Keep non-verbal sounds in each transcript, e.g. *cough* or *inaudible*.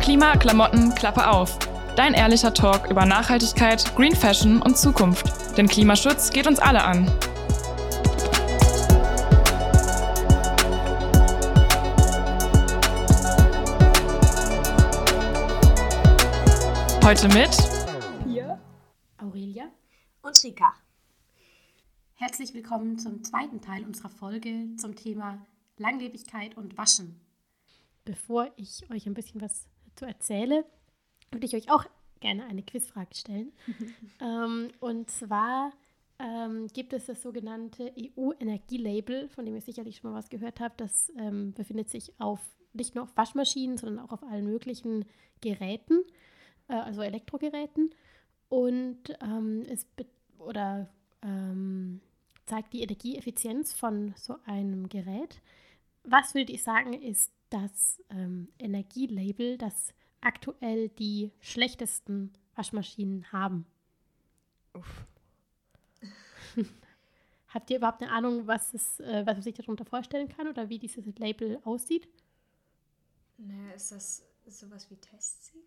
Klima, Klamotten, Klappe auf. Dein ehrlicher Talk über Nachhaltigkeit, Green Fashion und Zukunft. Denn Klimaschutz geht uns alle an. Heute mit Pia, Aurelia und Rika. Herzlich willkommen zum zweiten Teil unserer Folge zum Thema Langlebigkeit und Waschen. Bevor ich euch ein bisschen was dazu erzähle, würde ich euch auch gerne eine Quizfrage stellen. *laughs* ähm, und zwar ähm, gibt es das sogenannte EU-Energielabel, von dem ihr sicherlich schon mal was gehört habt. Das ähm, befindet sich auf nicht nur auf Waschmaschinen, sondern auch auf allen möglichen Geräten, äh, also Elektrogeräten. Und ähm, es oder ähm, zeigt die Energieeffizienz von so einem Gerät. Was würde ich sagen, ist das ähm, Energielabel, das aktuell die schlechtesten Waschmaschinen haben? Uff. *laughs* Habt ihr überhaupt eine Ahnung, was, es, äh, was man sich darunter vorstellen kann oder wie dieses Label aussieht? Naja, ist das sowas wie Testsieger?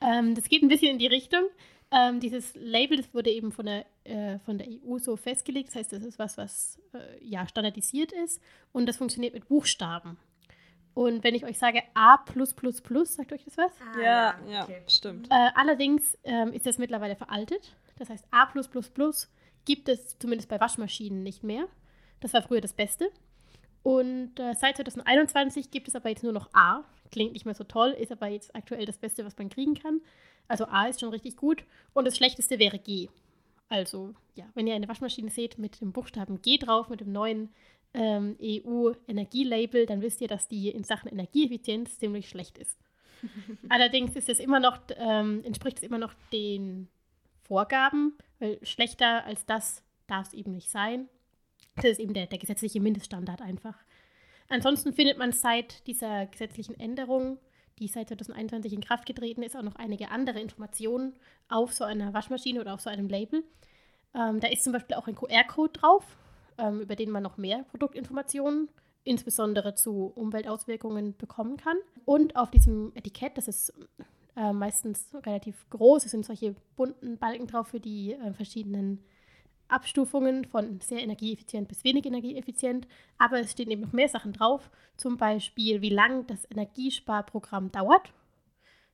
Ähm, das geht ein bisschen in die Richtung. Ähm, dieses Label, das wurde eben von der, äh, von der EU so festgelegt. Das heißt, das ist was, was äh, ja, standardisiert ist und das funktioniert mit Buchstaben. Und wenn ich euch sage A, sagt euch das was? Ah, ja, ja, okay. stimmt. Äh, allerdings ähm, ist das mittlerweile veraltet. Das heißt, A gibt es zumindest bei Waschmaschinen nicht mehr. Das war früher das Beste. Und äh, seit 2021 gibt es aber jetzt nur noch A. Klingt nicht mehr so toll, ist aber jetzt aktuell das Beste, was man kriegen kann. Also A ist schon richtig gut. Und das Schlechteste wäre G. Also, ja, wenn ihr eine Waschmaschine seht mit dem Buchstaben G drauf, mit dem neuen ähm, EU-Energielabel, dann wisst ihr, dass die in Sachen Energieeffizienz ziemlich schlecht ist. *laughs* Allerdings ist es immer noch, ähm, entspricht es immer noch den Vorgaben, weil schlechter als das darf es eben nicht sein. Das ist eben der, der gesetzliche Mindeststandard einfach. Ansonsten findet man seit dieser gesetzlichen Änderung, die seit 2021 in Kraft getreten ist, auch noch einige andere Informationen auf so einer Waschmaschine oder auf so einem Label. Ähm, da ist zum Beispiel auch ein QR-Code drauf, ähm, über den man noch mehr Produktinformationen, insbesondere zu Umweltauswirkungen, bekommen kann. Und auf diesem Etikett, das ist äh, meistens relativ groß, es sind solche bunten Balken drauf für die äh, verschiedenen Abstufungen von sehr energieeffizient bis wenig energieeffizient, aber es stehen eben noch mehr Sachen drauf, zum Beispiel wie lang das Energiesparprogramm dauert,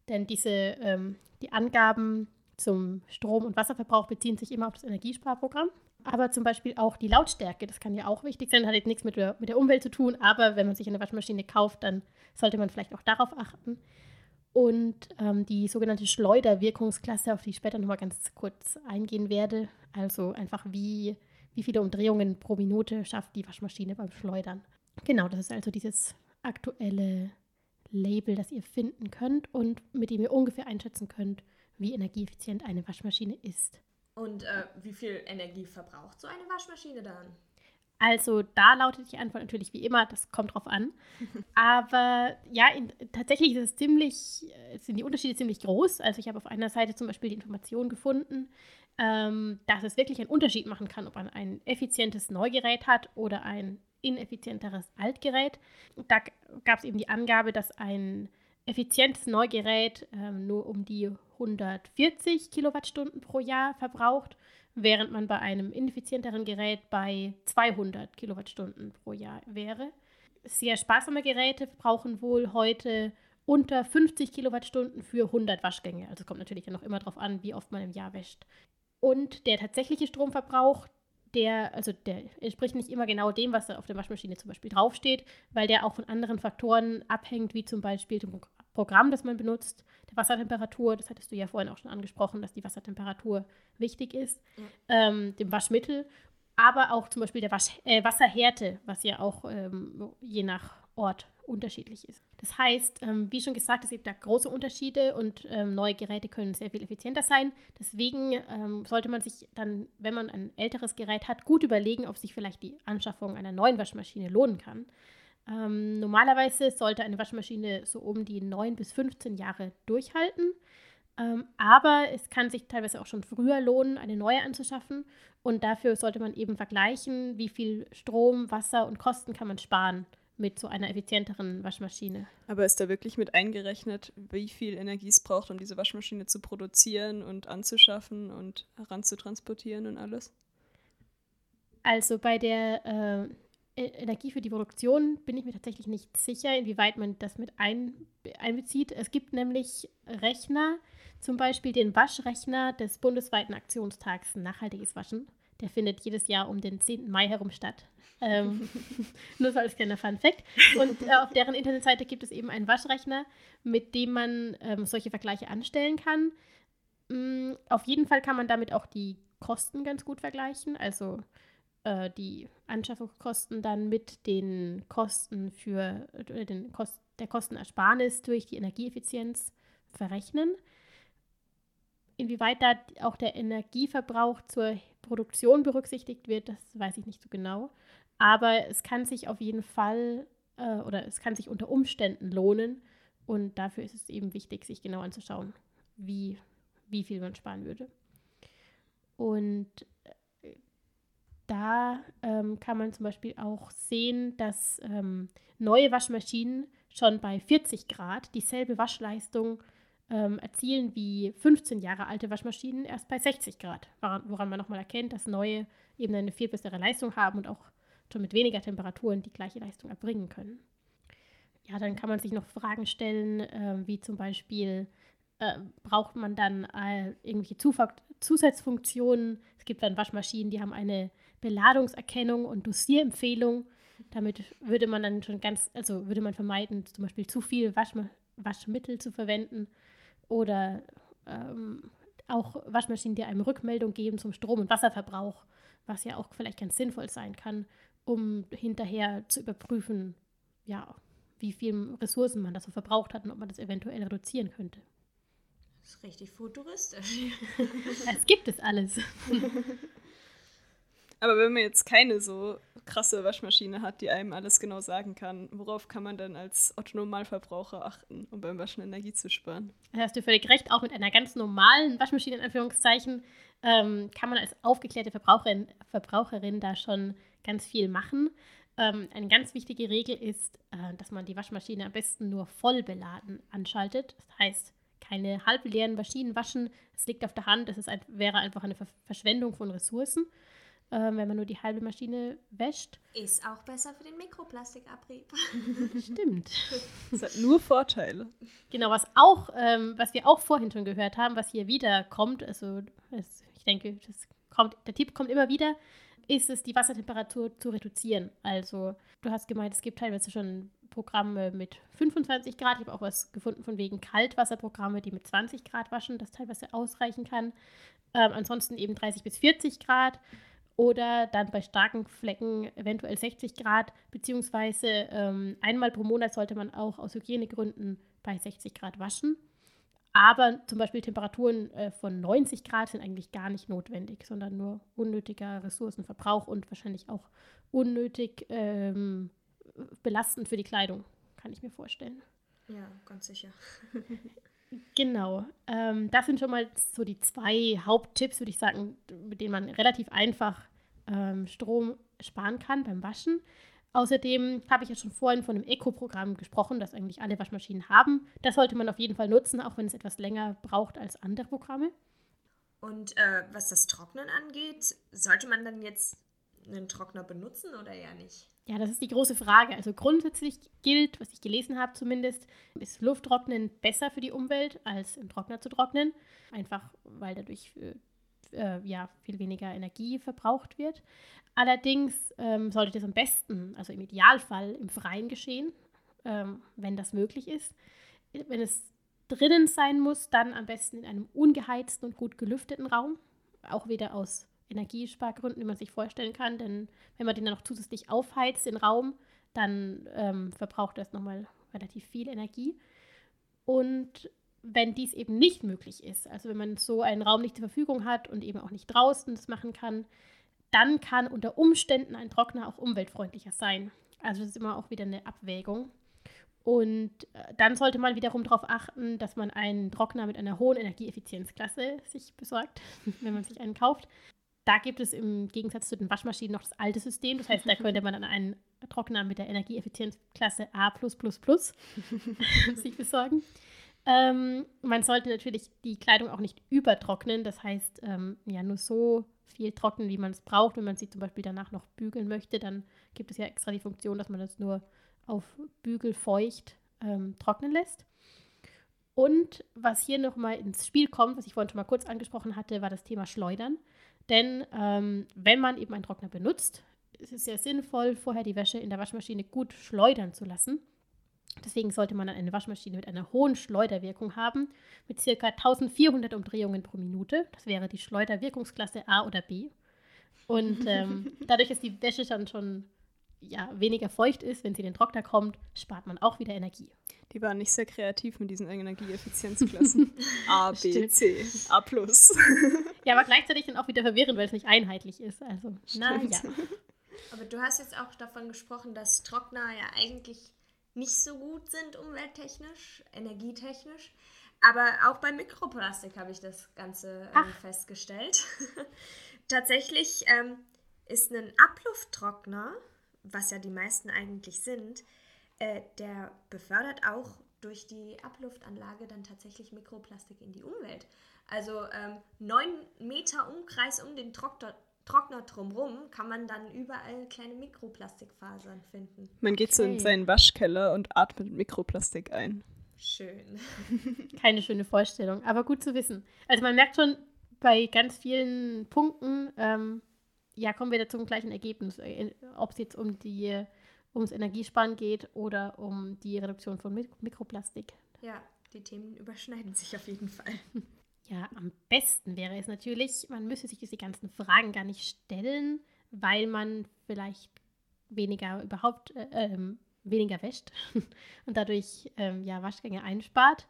denn diese, ähm, die Angaben zum Strom- und Wasserverbrauch beziehen sich immer auf das Energiesparprogramm. Aber zum Beispiel auch die Lautstärke, das kann ja auch wichtig sein, hat jetzt nichts mit der, mit der Umwelt zu tun, aber wenn man sich eine Waschmaschine kauft, dann sollte man vielleicht auch darauf achten. Und ähm, die sogenannte Schleuderwirkungsklasse, auf die ich später nochmal ganz kurz eingehen werde. Also einfach, wie, wie viele Umdrehungen pro Minute schafft die Waschmaschine beim Schleudern. Genau, das ist also dieses aktuelle Label, das ihr finden könnt und mit dem ihr ungefähr einschätzen könnt, wie energieeffizient eine Waschmaschine ist. Und äh, wie viel Energie verbraucht so eine Waschmaschine dann? Also da lautet die Antwort natürlich wie immer, das kommt drauf an. *laughs* Aber ja, in, tatsächlich ist es ziemlich, äh, sind die Unterschiede ziemlich groß. Also ich habe auf einer Seite zum Beispiel die Information gefunden, ähm, dass es wirklich einen Unterschied machen kann, ob man ein effizientes Neugerät hat oder ein ineffizienteres Altgerät. Da gab es eben die Angabe, dass ein effizientes Neugerät ähm, nur um die 140 Kilowattstunden pro Jahr verbraucht, während man bei einem ineffizienteren Gerät bei 200 Kilowattstunden pro Jahr wäre. Sehr sparsame Geräte brauchen wohl heute unter 50 Kilowattstunden für 100 Waschgänge. Also kommt natürlich ja noch immer darauf an, wie oft man im Jahr wäscht. Und der tatsächliche Stromverbrauch, der, also der entspricht nicht immer genau dem, was da auf der Waschmaschine zum Beispiel draufsteht, weil der auch von anderen Faktoren abhängt, wie zum Beispiel dem Programm, das man benutzt, der Wassertemperatur, das hattest du ja vorhin auch schon angesprochen, dass die Wassertemperatur wichtig ist, mhm. ähm, dem Waschmittel, aber auch zum Beispiel der Wasch äh, Wasserhärte, was ja auch ähm, je nach Ort unterschiedlich ist. Das heißt, ähm, wie schon gesagt, es gibt da große Unterschiede und ähm, neue Geräte können sehr viel effizienter sein. Deswegen ähm, sollte man sich dann, wenn man ein älteres Gerät hat, gut überlegen, ob sich vielleicht die Anschaffung einer neuen Waschmaschine lohnen kann. Ähm, normalerweise sollte eine Waschmaschine so um die 9 bis 15 Jahre durchhalten. Ähm, aber es kann sich teilweise auch schon früher lohnen, eine neue anzuschaffen. Und dafür sollte man eben vergleichen, wie viel Strom, Wasser und Kosten kann man sparen mit so einer effizienteren Waschmaschine. Aber ist da wirklich mit eingerechnet, wie viel Energie es braucht, um diese Waschmaschine zu produzieren und anzuschaffen und heranzutransportieren und alles? Also bei der äh, Energie für die Produktion bin ich mir tatsächlich nicht sicher, inwieweit man das mit ein, einbezieht. Es gibt nämlich Rechner, zum Beispiel den Waschrechner des bundesweiten Aktionstags Nachhaltiges Waschen. Der findet jedes Jahr um den 10. Mai herum statt. Ähm, *laughs* nur so als kleiner Fun-Fact. Und äh, auf deren Internetseite gibt es eben einen Waschrechner, mit dem man ähm, solche Vergleiche anstellen kann. Mm, auf jeden Fall kann man damit auch die Kosten ganz gut vergleichen. Also äh, die Anschaffungskosten dann mit den Kosten für äh, den Kost, der Kostenersparnis durch die Energieeffizienz verrechnen. Inwieweit da auch der Energieverbrauch zur Produktion berücksichtigt wird, das weiß ich nicht so genau. Aber es kann sich auf jeden Fall äh, oder es kann sich unter Umständen lohnen. Und dafür ist es eben wichtig, sich genau anzuschauen, wie, wie viel man sparen würde. Und da ähm, kann man zum Beispiel auch sehen, dass ähm, neue Waschmaschinen schon bei 40 Grad dieselbe Waschleistung ähm, erzielen wie 15 Jahre alte Waschmaschinen erst bei 60 Grad, woran, man nochmal erkennt, dass neue eben eine viel bessere Leistung haben und auch schon mit weniger Temperaturen die gleiche Leistung erbringen können. Ja, dann kann man sich noch Fragen stellen, äh, wie zum Beispiel, äh, braucht man dann äh, irgendwelche Zufall Zusatzfunktionen? Es gibt dann Waschmaschinen, die haben eine Beladungserkennung und Dosierempfehlung. Damit würde man dann schon ganz, also würde man vermeiden, zum Beispiel zu viel Waschma Waschmittel zu verwenden oder ähm, auch Waschmaschinen, die einem Rückmeldung geben zum Strom- und Wasserverbrauch, was ja auch vielleicht ganz sinnvoll sein kann, um hinterher zu überprüfen, ja, wie viel Ressourcen man da so verbraucht hat und ob man das eventuell reduzieren könnte. Das ist richtig futuristisch. Es gibt es alles. *laughs* Aber wenn man jetzt keine so krasse Waschmaschine hat, die einem alles genau sagen kann, worauf kann man dann als Otto-Normalverbraucher achten, um beim Waschen Energie zu sparen? Da hast du völlig recht, auch mit einer ganz normalen Waschmaschine in Anführungszeichen ähm, kann man als aufgeklärte Verbraucherin, Verbraucherin da schon ganz viel machen. Ähm, eine ganz wichtige Regel ist, äh, dass man die Waschmaschine am besten nur voll beladen anschaltet. Das heißt, keine halbleeren Maschinen waschen. Es liegt auf der Hand, es ein, wäre einfach eine Ver Verschwendung von Ressourcen ähm, wenn man nur die halbe Maschine wäscht. Ist auch besser für den Mikroplastikabrieb. *laughs* *laughs* Stimmt. Das hat nur Vorteile. Genau, was auch, ähm, was wir auch vorhin schon gehört haben, was hier wieder kommt, also es, ich denke, das kommt, der Tipp kommt immer wieder, ist es, die Wassertemperatur zu reduzieren. Also, du hast gemeint, es gibt teilweise schon Programme mit 25 Grad. Ich habe auch was gefunden von wegen Kaltwasserprogramme, die mit 20 Grad waschen, das teilweise ausreichen kann. Ähm, ansonsten eben 30 bis 40 Grad oder dann bei starken Flecken eventuell 60 Grad, beziehungsweise ähm, einmal pro Monat sollte man auch aus Hygienegründen bei 60 Grad waschen. Aber zum Beispiel Temperaturen äh, von 90 Grad sind eigentlich gar nicht notwendig, sondern nur unnötiger Ressourcenverbrauch und wahrscheinlich auch unnötig ähm, belastend für die Kleidung, kann ich mir vorstellen. Ja, ganz sicher. *laughs* Genau. Ähm, das sind schon mal so die zwei Haupttipps, würde ich sagen, mit denen man relativ einfach ähm, Strom sparen kann beim Waschen. Außerdem habe ich ja schon vorhin von einem Eco-Programm gesprochen, das eigentlich alle Waschmaschinen haben. Das sollte man auf jeden Fall nutzen, auch wenn es etwas länger braucht als andere Programme. Und äh, was das Trocknen angeht, sollte man dann jetzt einen Trockner benutzen oder ja nicht? Ja, das ist die große Frage. Also grundsätzlich gilt, was ich gelesen habe zumindest, ist Lufttrocknen besser für die Umwelt, als im Trockner zu trocknen. Einfach weil dadurch äh, äh, ja, viel weniger Energie verbraucht wird. Allerdings ähm, sollte das am besten, also im Idealfall, im Freien geschehen, ähm, wenn das möglich ist. Wenn es drinnen sein muss, dann am besten in einem ungeheizten und gut gelüfteten Raum. Auch wieder aus Energiespargründen, die man sich vorstellen kann. Denn wenn man den dann noch zusätzlich aufheizt, den Raum, dann ähm, verbraucht das nochmal relativ viel Energie. Und wenn dies eben nicht möglich ist, also wenn man so einen Raum nicht zur Verfügung hat und eben auch nicht draußen das machen kann, dann kann unter Umständen ein Trockner auch umweltfreundlicher sein. Also das ist immer auch wieder eine Abwägung. Und äh, dann sollte man wiederum darauf achten, dass man einen Trockner mit einer hohen Energieeffizienzklasse sich besorgt, *laughs* wenn man sich einen kauft. Da gibt es im Gegensatz zu den Waschmaschinen noch das alte System. Das heißt, da *laughs* könnte man dann einen Trockner mit der Energieeffizienzklasse A *laughs* sich besorgen. Ähm, man sollte natürlich die Kleidung auch nicht übertrocknen. Das heißt, ähm, ja, nur so viel trocknen, wie man es braucht. Wenn man sie zum Beispiel danach noch bügeln möchte, dann gibt es ja extra die Funktion, dass man das nur auf Bügel feucht ähm, trocknen lässt. Und was hier nochmal ins Spiel kommt, was ich vorhin schon mal kurz angesprochen hatte, war das Thema Schleudern. Denn ähm, wenn man eben einen Trockner benutzt, ist es sehr sinnvoll, vorher die Wäsche in der Waschmaschine gut schleudern zu lassen. Deswegen sollte man dann eine Waschmaschine mit einer hohen Schleuderwirkung haben, mit ca. 1400 Umdrehungen pro Minute. Das wäre die Schleuderwirkungsklasse A oder B. Und ähm, *laughs* dadurch, dass die Wäsche dann schon ja, weniger feucht ist, wenn sie in den Trockner kommt, spart man auch wieder Energie. Die waren nicht sehr kreativ mit diesen Energieeffizienzklassen. *laughs* A, B, C, A plus. Ja, aber gleichzeitig dann auch wieder verwirrend, weil es nicht einheitlich ist. Also, naja. Aber du hast jetzt auch davon gesprochen, dass Trockner ja eigentlich nicht so gut sind umwelttechnisch, energietechnisch. Aber auch bei Mikroplastik habe ich das Ganze ähm, festgestellt. *laughs* Tatsächlich ähm, ist ein Ablufttrockner, was ja die meisten eigentlich sind, äh, der befördert auch durch die Abluftanlage dann tatsächlich Mikroplastik in die Umwelt. Also ähm, neun Meter Umkreis um den Trockner, Trockner drumherum kann man dann überall kleine Mikroplastikfasern finden. Man geht okay. so in seinen Waschkeller und atmet Mikroplastik ein. Schön. *laughs* Keine schöne Vorstellung, aber gut zu wissen. Also man merkt schon bei ganz vielen Punkten, ähm, ja, kommen wir da zum gleichen Ergebnis, äh, ob es jetzt um die ums Energiesparen geht oder um die Reduktion von Mik Mikroplastik. Ja, die Themen überschneiden sich auf jeden Fall. *laughs* Ja, am besten wäre es natürlich, man müsste sich diese ganzen Fragen gar nicht stellen, weil man vielleicht weniger überhaupt äh, ähm, weniger wäscht *laughs* und dadurch ähm, ja, Waschgänge einspart.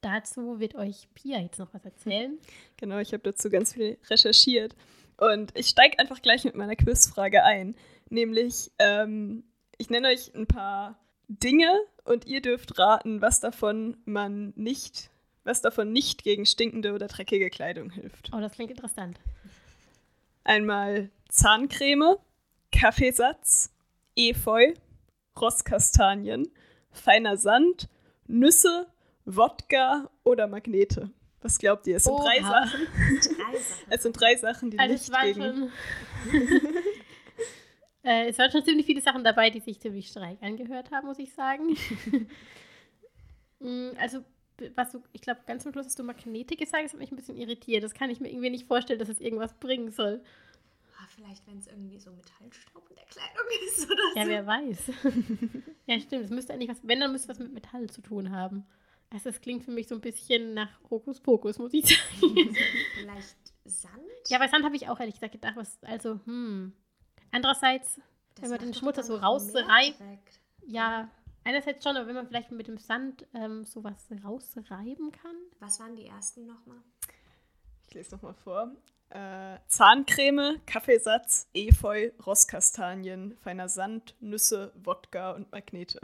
Dazu wird euch Pia jetzt noch was erzählen. *laughs* Genau, ich habe dazu ganz viel recherchiert. Und ich steige einfach gleich mit meiner Quizfrage ein. Nämlich, ähm, ich nenne euch ein paar Dinge und ihr dürft raten, was davon man nicht was davon nicht gegen stinkende oder dreckige Kleidung hilft. Oh, das klingt interessant. Einmal Zahncreme, Kaffeesatz, Efeu, Rosskastanien, feiner Sand, Nüsse, Wodka oder Magnete. Was glaubt ihr? Es sind Oha. drei Sachen. drei Sachen. Es sind drei Sachen, die also nicht gegen... Schon *laughs* äh, es waren schon ziemlich viele Sachen dabei, die sich ziemlich streik angehört haben, muss ich sagen. *laughs* Mm, also was du, ich glaube, ganz zum Schluss hast du Magnete gesagt, das hat mich ein bisschen irritiert. Das kann ich mir irgendwie nicht vorstellen, dass es irgendwas bringen soll. Ah, vielleicht, wenn es irgendwie so Metallstaub in der Kleidung *laughs* ist oder ja, so. Ja, wer weiß. *laughs* ja, stimmt. Es müsste eigentlich was, wenn, dann müsste es was mit Metall zu tun haben. Also, das klingt für mich so ein bisschen nach Hokuspokus, muss ich sagen. *laughs* vielleicht Sand? Ja, bei Sand habe ich auch ehrlich gesagt gedacht, was, also, hm. Andererseits, das wenn man den Schmutz so rausreibt, ja, Einerseits schon, aber wenn man vielleicht mit dem Sand ähm, sowas rausreiben kann. Was waren die ersten nochmal? Ich lese nochmal vor. Äh, Zahncreme, Kaffeesatz, Efeu, Rosskastanien, feiner Sand, Nüsse, Wodka und Magnete.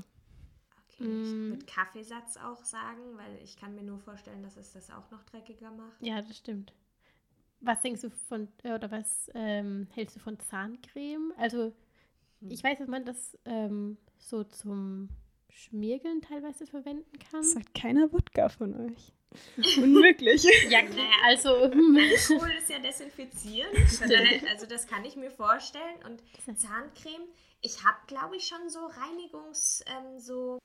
Okay, mm. ich würde Kaffeesatz auch sagen, weil ich kann mir nur vorstellen, dass es das auch noch dreckiger macht. Ja, das stimmt. Was denkst du von, äh, oder was ähm, hältst du von Zahncreme? Also, hm. ich weiß, dass man das ähm, so zum Schmiergeln teilweise verwenden kann. Sagt keiner Wodka von euch. *laughs* Unmöglich. ja, naja, also Alkohol ist ja desinfizierend. *laughs* also das kann ich mir vorstellen. Und Zahncreme, ich habe, glaube ich, schon so Reinigungs... Ähm, so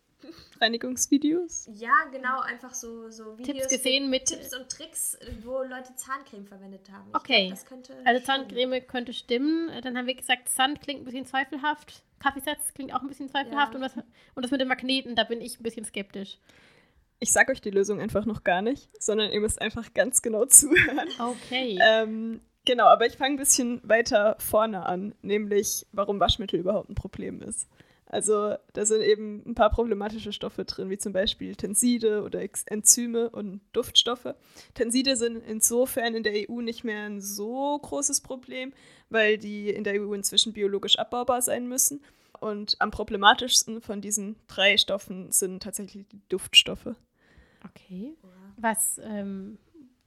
Reinigungsvideos? Ja, genau, einfach so, so Videos Tipps gesehen mit Tipps und Tricks, wo Leute Zahncreme verwendet haben. Ich okay. Glaub, also Zahncreme stimmen. könnte stimmen. Dann haben wir gesagt, Sand klingt ein bisschen zweifelhaft. Kaffeesatz klingt auch ein bisschen zweifelhaft. Ja. Und, was, und das mit den Magneten, da bin ich ein bisschen skeptisch. Ich sage euch die Lösung einfach noch gar nicht, sondern ihr müsst einfach ganz genau *laughs* zuhören. Okay. Ähm, genau, aber ich fange ein bisschen weiter vorne an, nämlich warum Waschmittel überhaupt ein Problem ist. Also da sind eben ein paar problematische Stoffe drin, wie zum Beispiel Tenside oder Enzyme und Duftstoffe. Tenside sind insofern in der EU nicht mehr ein so großes Problem, weil die in der EU inzwischen biologisch abbaubar sein müssen. Und am problematischsten von diesen drei Stoffen sind tatsächlich die Duftstoffe. Okay. Was, ähm,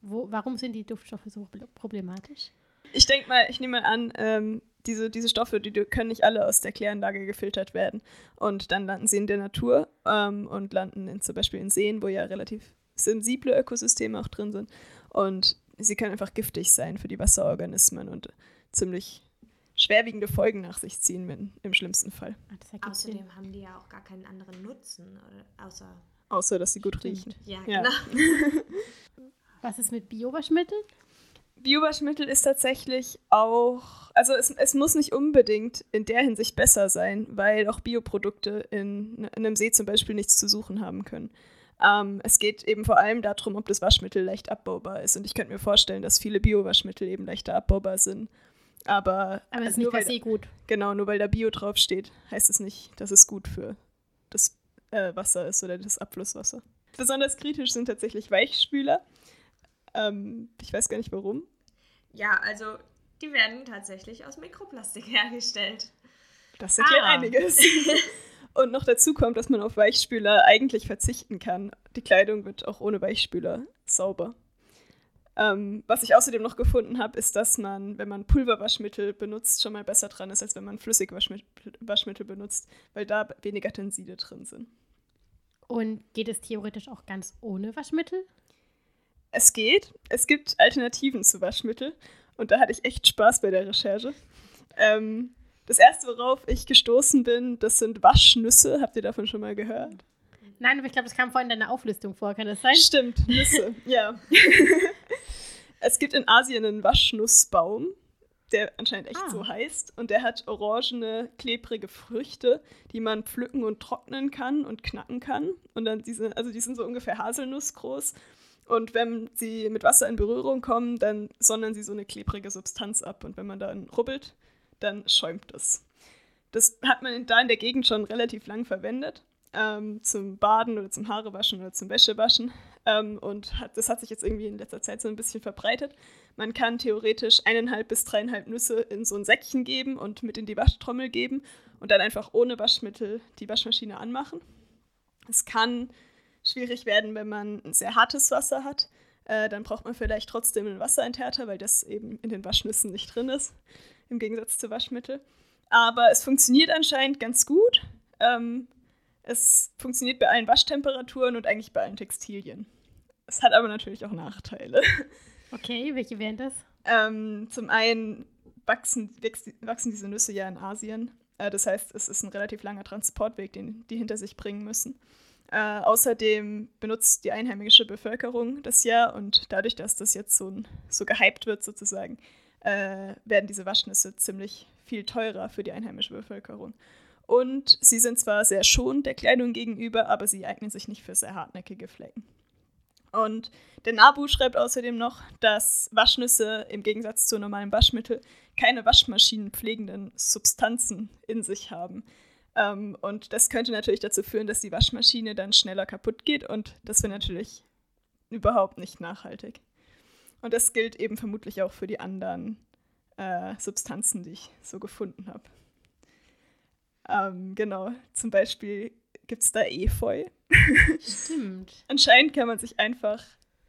wo, warum sind die Duftstoffe so problematisch? ich denke mal, ich nehme mal an, ähm, diese, diese Stoffe, die können nicht alle aus der Kläranlage gefiltert werden. Und dann landen sie in der Natur ähm, und landen in, zum Beispiel in Seen, wo ja relativ sensible Ökosysteme auch drin sind. Und sie können einfach giftig sein für die Wasserorganismen und ziemlich schwerwiegende Folgen nach sich ziehen, wenn, im schlimmsten Fall. Ach, Außerdem Sinn. haben die ja auch gar keinen anderen Nutzen, oder, außer... Außer, dass sie gut Stimmt. riechen. Ja, ja. genau. *laughs* Was ist mit Biowaschmitteln? Biowaschmittel ist tatsächlich auch, also es, es muss nicht unbedingt in der Hinsicht besser sein, weil auch Bioprodukte in, in einem See zum Beispiel nichts zu suchen haben können. Ähm, es geht eben vor allem darum, ob das Waschmittel leicht abbaubar ist. Und ich könnte mir vorstellen, dass viele Biowaschmittel eben leichter abbaubar sind. Aber, Aber es ist nicht per se gut. Genau, nur weil da Bio draufsteht, heißt es nicht, dass es gut für das äh, Wasser ist oder das Abflusswasser. Besonders kritisch sind tatsächlich Weichspüler. Ähm, ich weiß gar nicht warum. Ja, also die werden tatsächlich aus Mikroplastik *laughs* hergestellt. Das erklärt ah. einiges. *laughs* Und noch dazu kommt, dass man auf Weichspüler eigentlich verzichten kann. Die Kleidung wird auch ohne Weichspüler sauber. Ähm, was ich außerdem noch gefunden habe, ist, dass man, wenn man Pulverwaschmittel benutzt, schon mal besser dran ist, als wenn man Flüssigwaschmittel benutzt, weil da weniger Tenside drin sind. Und geht es theoretisch auch ganz ohne Waschmittel? Es geht. Es gibt Alternativen zu Waschmittel. Und da hatte ich echt Spaß bei der Recherche. Ähm, das erste, worauf ich gestoßen bin, das sind Waschnüsse. Habt ihr davon schon mal gehört? Nein, aber ich glaube, das kam vorhin in deiner Auflistung vor. Kann das sein? Stimmt, Nüsse, *laughs* ja. es gibt in Asien einen Waschnussbaum, der anscheinend echt ah. so heißt. Und der hat orangene, klebrige Früchte, die man pflücken und trocknen kann und knacken kann. Und dann diese, also die sind so ungefähr haselnussgroß. Und wenn sie mit Wasser in Berührung kommen, dann sondern sie so eine klebrige Substanz ab. Und wenn man dann rubbelt, dann schäumt es. Das hat man da in der Gegend schon relativ lang verwendet. Ähm, zum Baden oder zum Haarewaschen oder zum Wäschewaschen. Ähm, und hat, das hat sich jetzt irgendwie in letzter Zeit so ein bisschen verbreitet. Man kann theoretisch eineinhalb bis dreieinhalb Nüsse in so ein Säckchen geben und mit in die Waschtrommel geben und dann einfach ohne Waschmittel die Waschmaschine anmachen. Es kann schwierig werden, wenn man ein sehr hartes Wasser hat. Äh, dann braucht man vielleicht trotzdem einen Wasserenthärter, weil das eben in den Waschnüssen nicht drin ist, im Gegensatz zu Waschmittel. Aber es funktioniert anscheinend ganz gut. Ähm, es funktioniert bei allen Waschtemperaturen und eigentlich bei allen Textilien. Es hat aber natürlich auch Nachteile. *laughs* Okay, welche wären das? Ähm, zum einen wachsen, wachsen diese Nüsse ja in Asien. Äh, das heißt, es ist ein relativ langer Transportweg, den die hinter sich bringen müssen. Äh, außerdem benutzt die einheimische Bevölkerung das ja und dadurch, dass das jetzt so, so gehypt wird sozusagen, äh, werden diese Waschnüsse ziemlich viel teurer für die einheimische Bevölkerung. Und sie sind zwar sehr schonend der Kleidung gegenüber, aber sie eignen sich nicht für sehr hartnäckige Flecken. Und der NABU schreibt außerdem noch, dass Waschnüsse im Gegensatz zu normalen Waschmitteln keine waschmaschinenpflegenden Substanzen in sich haben. Ähm, und das könnte natürlich dazu führen, dass die Waschmaschine dann schneller kaputt geht und das wäre natürlich überhaupt nicht nachhaltig. Und das gilt eben vermutlich auch für die anderen äh, Substanzen, die ich so gefunden habe. Ähm, genau, zum Beispiel gibt es da Efeu. Stimmt. *laughs* Anscheinend kann man sich einfach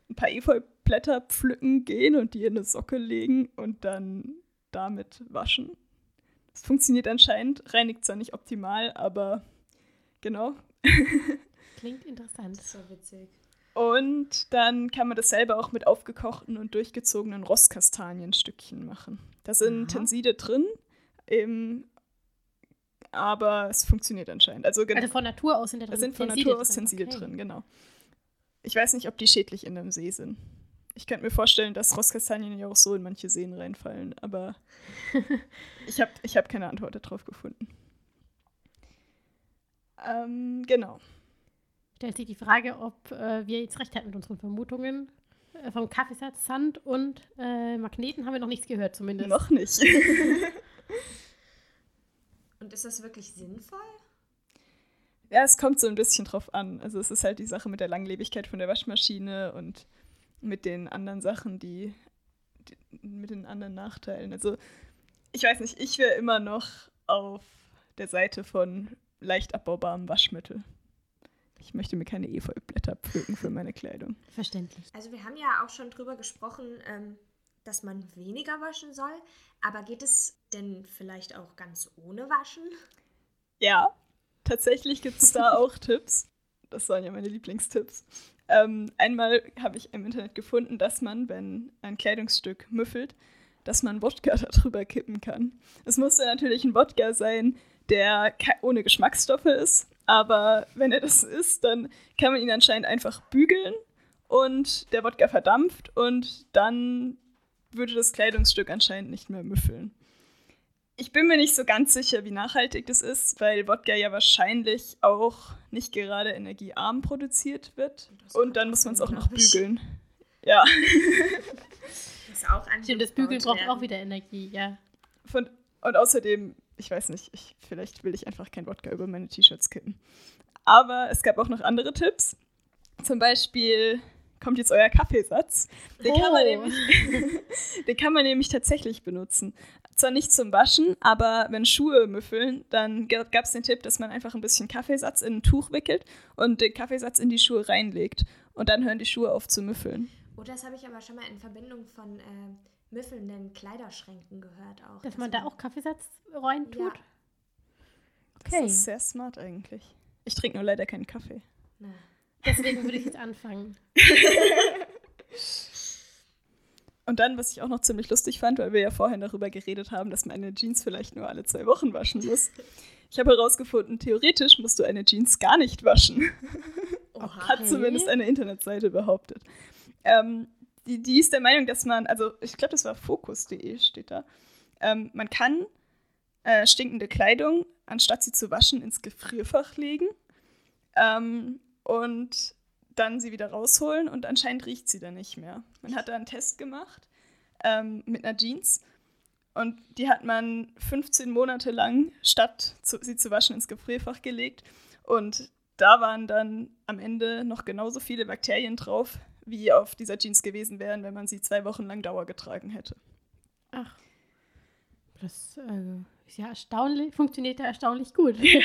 ein paar Efeublätter pflücken gehen und die in eine Socke legen und dann damit waschen. Es funktioniert anscheinend, reinigt zwar nicht optimal, aber genau. Klingt interessant. So witzig. Und dann kann man das selber auch mit aufgekochten und durchgezogenen Rosskastanienstückchen machen. Da sind Aha. Tenside drin, eben, aber es funktioniert anscheinend. Also, also von Natur aus sind da drin. Da sind von Natur aus Tenside okay. drin, genau. Ich weiß nicht, ob die schädlich in einem See sind. Ich könnte mir vorstellen, dass Rosskastanien ja auch so in manche Seen reinfallen, aber *laughs* ich habe ich hab keine Antwort darauf gefunden. Ähm, genau. Stellt sich die Frage, ob äh, wir jetzt recht hatten mit unseren Vermutungen. Äh, vom Kaffeesatz, Sand und äh, Magneten haben wir noch nichts gehört, zumindest. Noch nicht. *laughs* und ist das wirklich sinnvoll? Ja, es kommt so ein bisschen drauf an. Also es ist halt die Sache mit der Langlebigkeit von der Waschmaschine und mit den anderen Sachen, die, die, mit den anderen Nachteilen. Also ich weiß nicht, ich wäre immer noch auf der Seite von leicht abbaubarem Waschmittel. Ich möchte mir keine Efeublätter pflücken für meine Kleidung. Verständlich. Also wir haben ja auch schon drüber gesprochen, ähm, dass man weniger waschen soll. Aber geht es denn vielleicht auch ganz ohne Waschen? Ja, tatsächlich gibt es da *laughs* auch Tipps. Das waren ja meine Lieblingstipps. Ähm, einmal habe ich im Internet gefunden, dass man, wenn ein Kleidungsstück müffelt, dass man Wodka *laughs* darüber kippen kann. Es musste natürlich ein Wodka sein, der ohne Geschmacksstoffe ist, aber wenn er das ist, dann kann man ihn anscheinend einfach bügeln und der Wodka verdampft und dann würde das Kleidungsstück anscheinend nicht mehr müffeln. Ich bin mir nicht so ganz sicher, wie nachhaltig das ist, weil Wodka ja wahrscheinlich auch nicht gerade energiearm produziert wird. Und dann muss man es auch noch bügeln. Ja. *laughs* Das auch Stimmt, das Bügeln braucht auch wieder Energie, ja. Von, und außerdem, ich weiß nicht, ich, vielleicht will ich einfach kein Wodka über meine T-Shirts kippen. Aber es gab auch noch andere Tipps. Zum Beispiel kommt jetzt euer Kaffeesatz. Den, oh. kann man oh. nämlich, *laughs* den kann man nämlich tatsächlich benutzen. Zwar nicht zum Waschen, aber wenn Schuhe müffeln, dann gab es den Tipp, dass man einfach ein bisschen Kaffeesatz in ein Tuch wickelt und den Kaffeesatz in die Schuhe reinlegt. Und dann hören die Schuhe auf zu müffeln. Oh, das habe ich aber schon mal in Verbindung von äh, müffelnden Kleiderschränken gehört auch. Dass, dass man da auch Kaffeesatz rein tut? Ja. Okay. Das ist sehr smart eigentlich. Ich trinke nur leider keinen Kaffee. Na. Deswegen würde ich jetzt anfangen. *laughs* *laughs* Und dann, was ich auch noch ziemlich lustig fand, weil wir ja vorhin darüber geredet haben, dass man eine Jeans vielleicht nur alle zwei Wochen waschen muss. Ich habe herausgefunden, theoretisch musst du eine Jeans gar nicht waschen. Oha, *laughs* Hat zumindest eine Internetseite behauptet. Ähm, die, die ist der Meinung, dass man, also ich glaube, das war Focus.de steht da. Ähm, man kann äh, stinkende Kleidung, anstatt sie zu waschen, ins Gefrierfach legen. Ähm, und dann sie wieder rausholen und anscheinend riecht sie dann nicht mehr. Man hat da einen Test gemacht ähm, mit einer Jeans und die hat man 15 Monate lang, statt zu, sie zu waschen, ins Gefrierfach gelegt. Und da waren dann am Ende noch genauso viele Bakterien drauf, wie auf dieser Jeans gewesen wären, wenn man sie zwei Wochen lang Dauer getragen hätte. Ach, das äh, ist ja erstaunlich, funktioniert ja erstaunlich gut. Ja.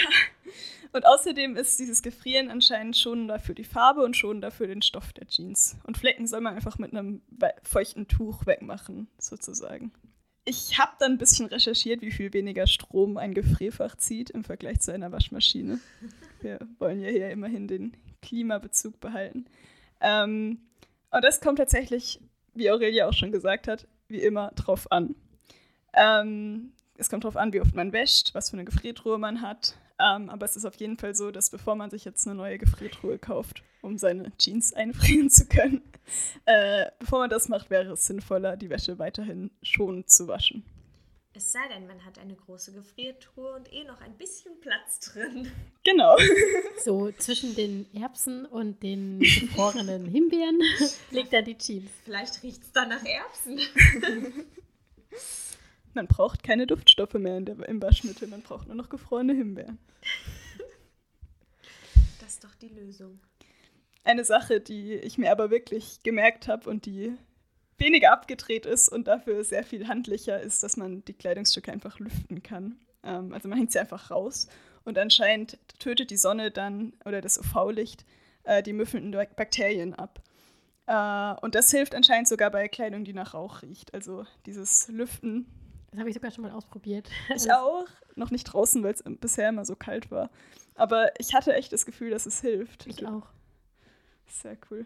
Und außerdem ist dieses Gefrieren anscheinend schonender für die Farbe und schonender für den Stoff der Jeans. Und Flecken soll man einfach mit einem feuchten Tuch wegmachen, sozusagen. Ich habe dann ein bisschen recherchiert, wie viel weniger Strom ein Gefrierfach zieht im Vergleich zu einer Waschmaschine. Wir wollen ja hier immerhin den Klimabezug behalten. Ähm, und das kommt tatsächlich, wie Aurelia auch schon gesagt hat, wie immer drauf an. Ähm, es kommt darauf an, wie oft man wäscht, was für eine Gefriertruhe man hat. Ähm, aber es ist auf jeden Fall so, dass bevor man sich jetzt eine neue Gefriertruhe kauft, um seine Jeans einfrieren zu können, *laughs* äh, bevor man das macht, wäre es sinnvoller, die Wäsche weiterhin schonend zu waschen. Es sei denn, man hat eine große Gefriertruhe und eh noch ein bisschen Platz drin. Genau. *laughs* So zwischen den Erbsen und den gefrorenen Himbeeren *laughs* liegt da die Jeans. Vielleicht riecht es dann nach Erbsen. Man braucht keine Duftstoffe mehr in der, im Waschmittel, man braucht nur noch gefrorene Himbeeren. *laughs* Das ist doch die Lösung. Eine Sache, die ich mir aber wirklich gemerkt habe und die weniger abgedreht ist und dafür sehr viel handlicher ist, dass man die Kleidungsstücke einfach lüften kann. Ähm, also man hängt sie einfach raus und anscheinend tötet die Sonne dann oder das UV-Licht äh, die müffelnden Bakterien ab. Äh, und das hilft anscheinend sogar bei Kleidung, die nach Rauch riecht. Also dieses Lüften das habe ich sogar schon mal ausprobiert. *laughs* Ich auch. Noch nicht draußen, weil es bisher immer so kalt war. Aber ich hatte echt das Gefühl, dass es hilft. Ich auch. Sehr cool.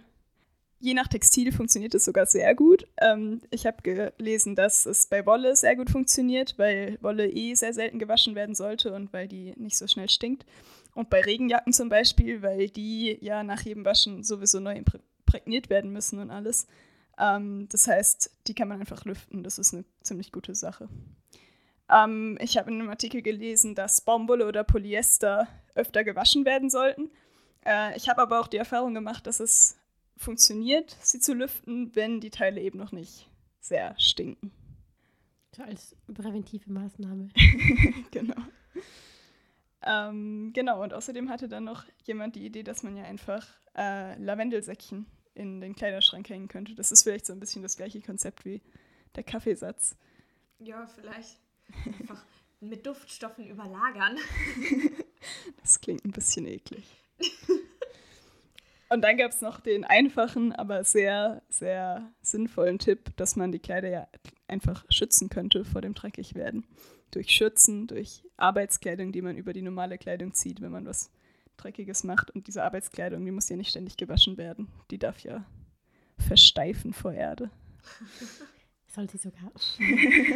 Je nach Textil funktioniert es sogar sehr gut. Ähm, ich habe gelesen, dass es bei Wolle sehr gut funktioniert, weil Wolle eh sehr selten gewaschen werden sollte und weil die nicht so schnell stinkt. Und bei Regenjacken zum Beispiel, weil die ja nach jedem Waschen sowieso neu imprägniert werden müssen und alles. Ähm, das heißt, die kann man einfach lüften. Das ist eine ziemlich gute Sache. Ähm, ich habe in einem Artikel gelesen, dass Baumwolle oder Polyester öfter gewaschen werden sollten. Äh, ich habe aber auch die Erfahrung gemacht, dass es funktioniert, sie zu lüften, wenn die Teile eben noch nicht sehr stinken. So als präventive Maßnahme. *laughs* genau. Ähm, genau, und außerdem hatte dann noch jemand die Idee, dass man ja einfach äh, Lavendelsäckchen in den Kleiderschrank hängen könnte. Das ist vielleicht so ein bisschen das gleiche Konzept wie der Kaffeesatz. Ja, vielleicht einfach mit Duftstoffen überlagern. *laughs* das klingt ein bisschen eklig. Und dann gab es noch den einfachen, aber sehr, sehr sinnvollen Tipp, dass man die Kleider ja einfach schützen könnte vor dem Dreckigwerden. Durch Schürzen, durch Arbeitskleidung, die man über die normale Kleidung zieht, wenn man was Dreckiges macht. Und diese Arbeitskleidung, die muss ja nicht ständig gewaschen werden. Die darf ja versteifen vor Erde. *laughs* Soll sie sogar.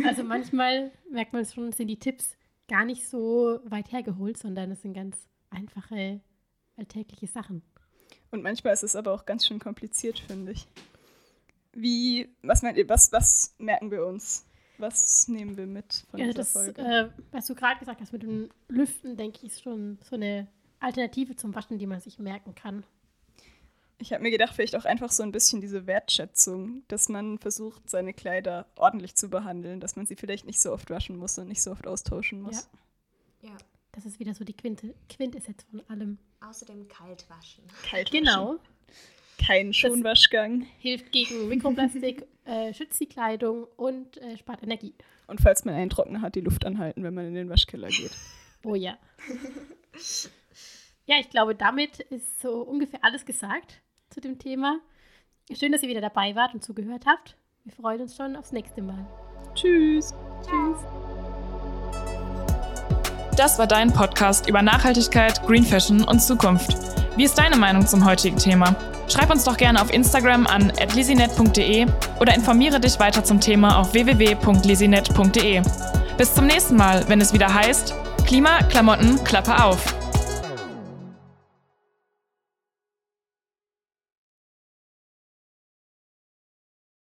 also manchmal merkt man schon, sind die Tipps gar nicht so weit hergeholt, sondern es sind ganz einfache, alltägliche Sachen. Und manchmal ist es aber auch ganz schön kompliziert, finde ich. Wie, was meint ihr, was, was merken wir uns? Was nehmen wir mit von ja, dieser das, Folge? Äh, was du gerade gesagt hast mit dem Lüften, denke ich, ist schon so eine Alternative zum Waschen, die man sich merken kann. Ich habe mir gedacht, vielleicht auch einfach so ein bisschen diese Wertschätzung, dass man versucht, seine Kleider ordentlich zu behandeln, dass man sie vielleicht nicht so oft waschen muss und nicht so oft austauschen muss. Ja. Das ist wieder so die Quinte, Quintessenz von allem. Außerdem kalt waschen. Kalt Genau. Kein Schonwaschgang. Hilft gegen *laughs* Mikroplastik, äh, schützt die Kleidung und äh, spart Energie. Und falls man einen Trockner hat, die Luft anhalten, wenn man in den Waschkeller geht. Oh ja. *laughs* ja, ich glaube, damit ist so ungefähr alles gesagt zu dem Thema. Schön, dass ihr wieder dabei wart und zugehört habt. Wir freuen uns schon aufs nächste Mal. Tschüss. Tschüss. Das war dein Podcast über Nachhaltigkeit, Green Fashion und Zukunft. Wie ist deine Meinung zum heutigen Thema? Schreib uns doch gerne auf Instagram an lisinet.de oder informiere dich weiter zum Thema auf www.lisinet.de. Bis zum nächsten Mal, wenn es wieder heißt, Klima, Klamotten, Klappe auf.